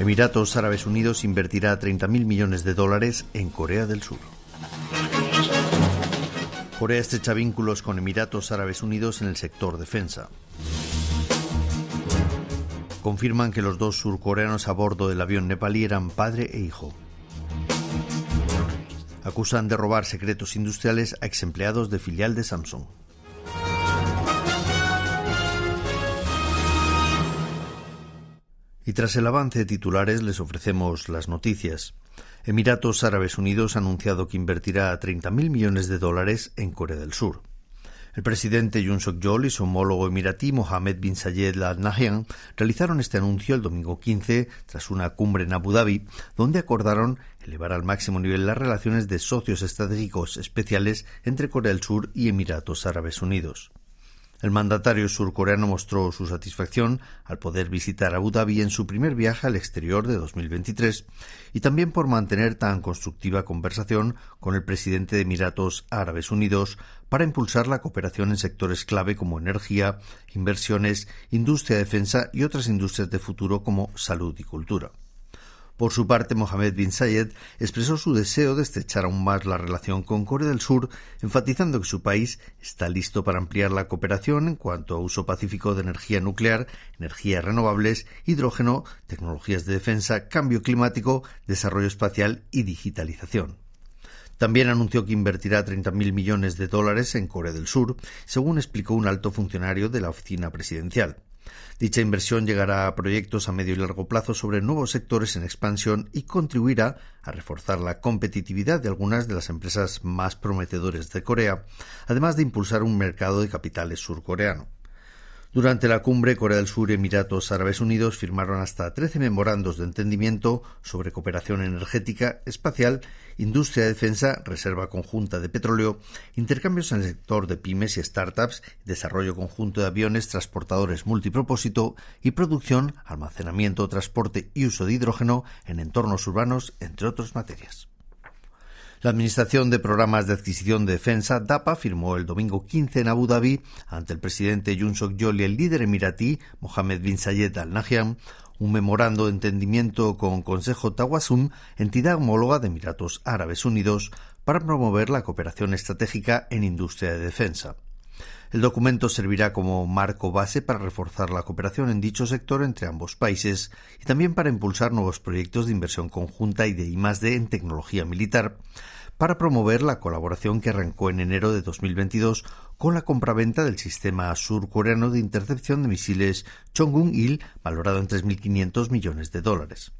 Emiratos Árabes Unidos invertirá 30.000 millones de dólares en Corea del Sur. Corea estrecha vínculos con Emiratos Árabes Unidos en el sector defensa confirman que los dos surcoreanos a bordo del avión nepalí eran padre e hijo. Acusan de robar secretos industriales a ex empleados de filial de Samsung. Y tras el avance de titulares les ofrecemos las noticias. Emiratos Árabes Unidos ha anunciado que invertirá 30.000 millones de dólares en Corea del Sur. El presidente Yoon Suk-yeol y su homólogo emiratí Mohammed bin Zayed Al Nahyan realizaron este anuncio el domingo 15 tras una cumbre en Abu Dhabi, donde acordaron elevar al máximo nivel las relaciones de socios estratégicos especiales entre Corea del Sur y Emiratos Árabes Unidos. El mandatario surcoreano mostró su satisfacción al poder visitar Abu Dhabi en su primer viaje al exterior de 2023 y también por mantener tan constructiva conversación con el presidente de Emiratos Árabes Unidos para impulsar la cooperación en sectores clave como energía, inversiones, industria de defensa y otras industrias de futuro como salud y cultura. Por su parte, Mohammed bin Zayed expresó su deseo de estrechar aún más la relación con Corea del Sur, enfatizando que su país está listo para ampliar la cooperación en cuanto a uso pacífico de energía nuclear, energías renovables, hidrógeno, tecnologías de defensa, cambio climático, desarrollo espacial y digitalización. También anunció que invertirá 30.000 millones de dólares en Corea del Sur, según explicó un alto funcionario de la oficina presidencial. Dicha inversión llegará a proyectos a medio y largo plazo sobre nuevos sectores en expansión y contribuirá a reforzar la competitividad de algunas de las empresas más prometedoras de Corea, además de impulsar un mercado de capitales surcoreano. Durante la cumbre, Corea del Sur y Emiratos Árabes Unidos firmaron hasta 13 memorandos de entendimiento sobre cooperación energética, espacial, industria de defensa, reserva conjunta de petróleo, intercambios en el sector de pymes y startups, desarrollo conjunto de aviones transportadores multipropósito y producción, almacenamiento, transporte y uso de hidrógeno en entornos urbanos, entre otras materias. La Administración de Programas de Adquisición de Defensa, DAPA, firmó el domingo 15 en Abu Dhabi, ante el presidente Yoon Suk-yeol y el líder emiratí, Mohammed bin Zayed Al Nahyan, un memorando de entendimiento con Consejo Tawasum, entidad homóloga de Emiratos Árabes Unidos, para promover la cooperación estratégica en industria de defensa. El documento servirá como marco base para reforzar la cooperación en dicho sector entre ambos países y también para impulsar nuevos proyectos de inversión conjunta y de I+D en tecnología militar, para promover la colaboración que arrancó en enero de 2022 con la compraventa del sistema surcoreano de intercepción de misiles Chongun-il, valorado en 3.500 millones de dólares.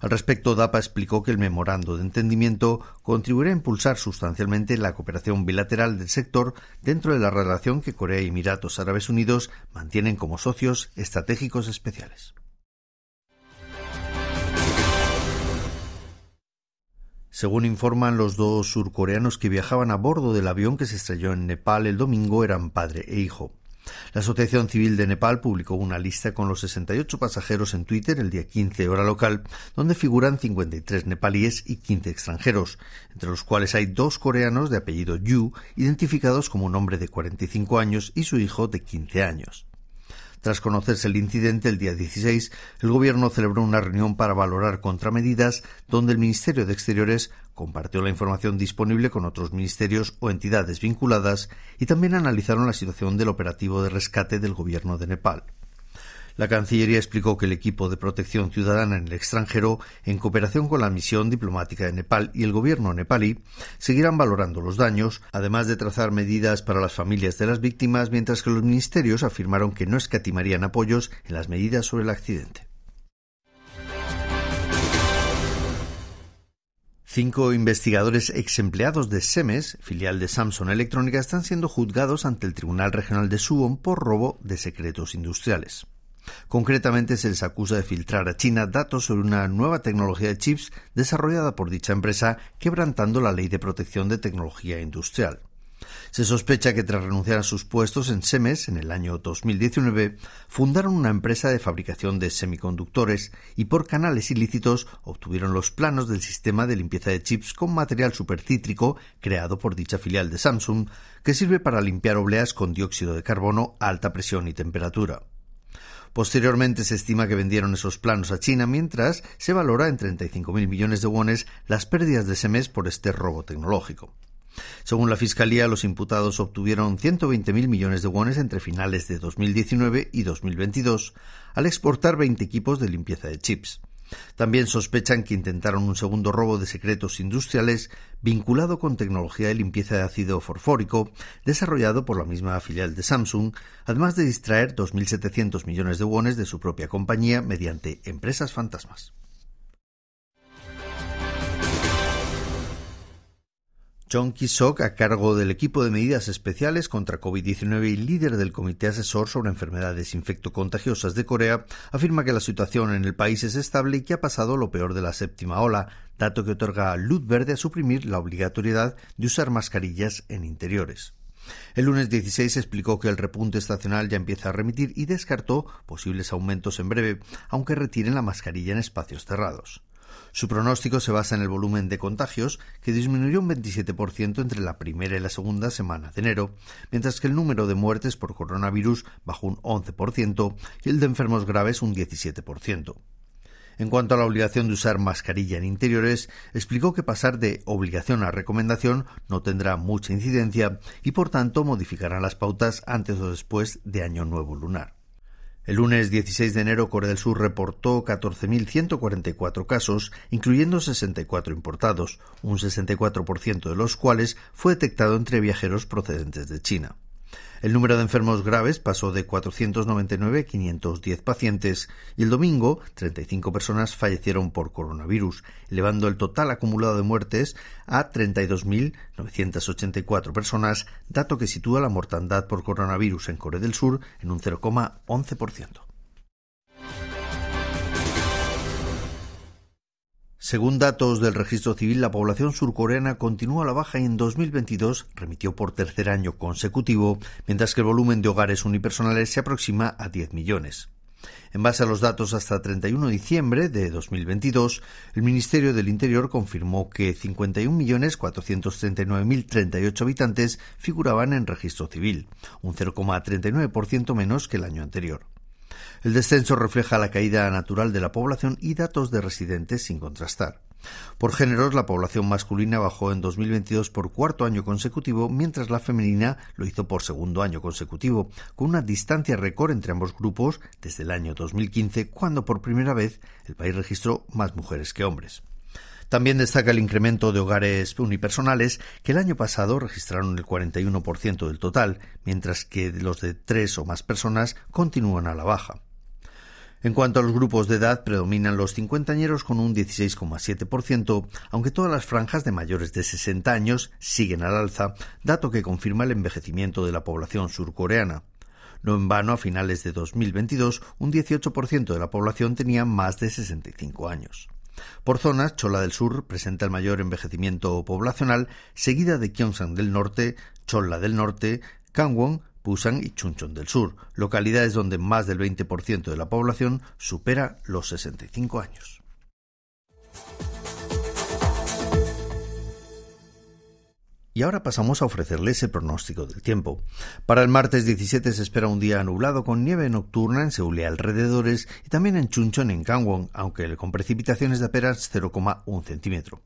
Al respecto, DAPA explicó que el memorando de entendimiento contribuirá a impulsar sustancialmente la cooperación bilateral del sector dentro de la relación que Corea y Emiratos Árabes Unidos mantienen como socios estratégicos especiales. Según informan los dos surcoreanos que viajaban a bordo del avión que se estrelló en Nepal el domingo, eran padre e hijo. La Asociación Civil de Nepal publicó una lista con los 68 pasajeros en Twitter el día 15 hora local, donde figuran 53 nepalíes y 15 extranjeros, entre los cuales hay dos coreanos de apellido Yu, identificados como un hombre de 45 años y su hijo de 15 años. Tras conocerse el incidente el día 16, el Gobierno celebró una reunión para valorar contramedidas donde el Ministerio de Exteriores compartió la información disponible con otros ministerios o entidades vinculadas y también analizaron la situación del operativo de rescate del Gobierno de Nepal. La Cancillería explicó que el equipo de protección ciudadana en el extranjero, en cooperación con la misión diplomática de Nepal y el gobierno nepalí, seguirán valorando los daños, además de trazar medidas para las familias de las víctimas, mientras que los ministerios afirmaron que no escatimarían apoyos en las medidas sobre el accidente. Cinco investigadores ex empleados de SEMES, filial de Samsung Electrónica, están siendo juzgados ante el Tribunal Regional de Suwon por robo de secretos industriales. Concretamente se les acusa de filtrar a China datos sobre una nueva tecnología de chips desarrollada por dicha empresa, quebrantando la ley de protección de tecnología industrial. Se sospecha que tras renunciar a sus puestos en SEMES en el año 2019, fundaron una empresa de fabricación de semiconductores y por canales ilícitos obtuvieron los planos del sistema de limpieza de chips con material supercítrico creado por dicha filial de Samsung, que sirve para limpiar obleas con dióxido de carbono a alta presión y temperatura. Posteriormente se estima que vendieron esos planos a China, mientras se valora en 35.000 millones de wones las pérdidas de ese mes por este robo tecnológico. Según la Fiscalía, los imputados obtuvieron 120.000 millones de wones entre finales de 2019 y 2022 al exportar 20 equipos de limpieza de chips. También sospechan que intentaron un segundo robo de secretos industriales vinculado con tecnología de limpieza de ácido forfórico desarrollado por la misma filial de Samsung, además de distraer 2.700 millones de wones de su propia compañía mediante empresas fantasmas. John Kisok, a cargo del equipo de medidas especiales contra COVID-19 y líder del Comité Asesor sobre Enfermedades Infectocontagiosas de Corea, afirma que la situación en el país es estable y que ha pasado lo peor de la séptima ola, dato que otorga luz verde a suprimir la obligatoriedad de usar mascarillas en interiores. El lunes 16 explicó que el repunte estacional ya empieza a remitir y descartó posibles aumentos en breve, aunque retiren la mascarilla en espacios cerrados. Su pronóstico se basa en el volumen de contagios, que disminuyó un 27% entre la primera y la segunda semana de enero, mientras que el número de muertes por coronavirus bajó un 11% y el de enfermos graves un 17%. En cuanto a la obligación de usar mascarilla en interiores, explicó que pasar de obligación a recomendación no tendrá mucha incidencia y por tanto modificarán las pautas antes o después de Año Nuevo Lunar. El lunes 16 de enero, Corea del Sur reportó 14.144 casos, incluyendo 64 importados, un 64% de los cuales fue detectado entre viajeros procedentes de China. El número de enfermos graves pasó de 499 a 510 pacientes y el domingo 35 personas fallecieron por coronavirus, elevando el total acumulado de muertes a 32.984 personas, dato que sitúa la mortandad por coronavirus en Corea del Sur en un 0,11%. Según datos del registro civil, la población surcoreana continúa a la baja y en 2022 remitió por tercer año consecutivo, mientras que el volumen de hogares unipersonales se aproxima a 10 millones. En base a los datos hasta 31 de diciembre de 2022, el Ministerio del Interior confirmó que 51.439.038 habitantes figuraban en registro civil, un 0,39% menos que el año anterior. El descenso refleja la caída natural de la población y datos de residentes sin contrastar. Por géneros, la población masculina bajó en 2022 por cuarto año consecutivo, mientras la femenina lo hizo por segundo año consecutivo, con una distancia récord entre ambos grupos desde el año 2015, cuando por primera vez el país registró más mujeres que hombres. También destaca el incremento de hogares unipersonales, que el año pasado registraron el 41% del total, mientras que los de tres o más personas continúan a la baja. En cuanto a los grupos de edad, predominan los cincuentañeros con un 16,7%, aunque todas las franjas de mayores de 60 años siguen al alza, dato que confirma el envejecimiento de la población surcoreana. No en vano, a finales de 2022, un 18% de la población tenía más de 65 años. Por zonas, Chola del Sur presenta el mayor envejecimiento poblacional, seguida de Gyeongsang del Norte, Chola del Norte, Gangwon, Busan y Chuncheon del Sur, localidades donde más del 20% de la población supera los 65 años. Y ahora pasamos a ofrecerles el pronóstico del tiempo. Para el martes 17 se espera un día nublado con nieve nocturna en Seúl y alrededores y también en Chuncheon en Gangwon, aunque con precipitaciones de apenas 0,1 centímetro.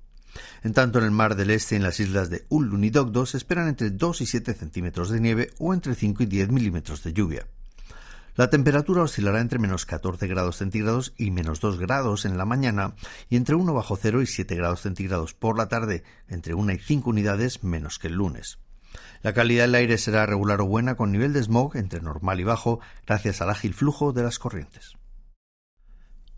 En tanto, en el Mar del Este, en las islas de Ullun y Dogdo, se esperan entre 2 y 7 centímetros de nieve o entre 5 y 10 milímetros de lluvia. La temperatura oscilará entre menos 14 grados centígrados y menos 2 grados en la mañana y entre 1 bajo cero y 7 grados centígrados por la tarde, entre 1 y 5 unidades menos que el lunes. La calidad del aire será regular o buena con nivel de smog entre normal y bajo gracias al ágil flujo de las corrientes.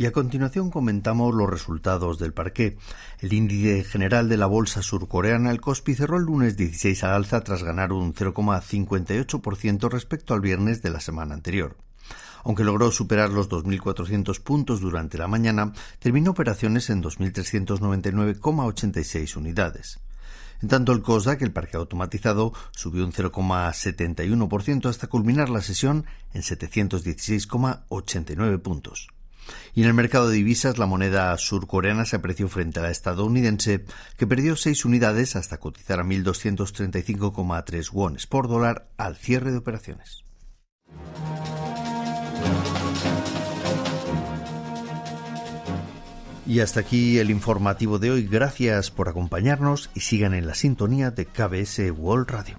Y a continuación comentamos los resultados del parqué. El índice general de la bolsa surcoreana, el Kospi, cerró el lunes 16 al alza tras ganar un 0,58% respecto al viernes de la semana anterior. Aunque logró superar los 2.400 puntos durante la mañana, terminó operaciones en 2.399,86 unidades. En tanto, el COSDAC, el parque automatizado, subió un 0,71% hasta culminar la sesión en 716,89 puntos. Y en el mercado de divisas, la moneda surcoreana se apreció frente a la estadounidense, que perdió 6 unidades hasta cotizar a 1.235,3 wones por dólar al cierre de operaciones. Y hasta aquí el informativo de hoy. Gracias por acompañarnos y sigan en la sintonía de KBS World Radio.